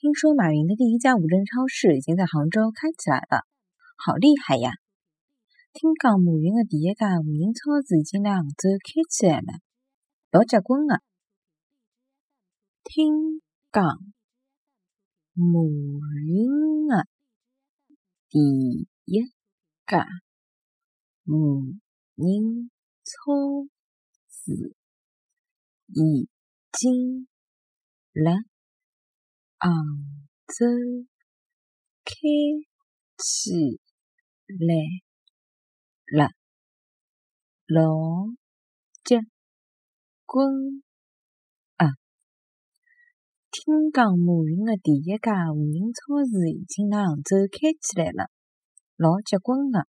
听说马云的第一家无人超市已经在杭州开起来了，好厉害呀！听讲马云的第一家无人超市已经在杭州开起来了，老结棍的。听讲马云的第一家无人超市已经了。杭州开起来了，老结棍啊！听讲马云的第一家无人超市已经辣杭州开起来了，老结棍的。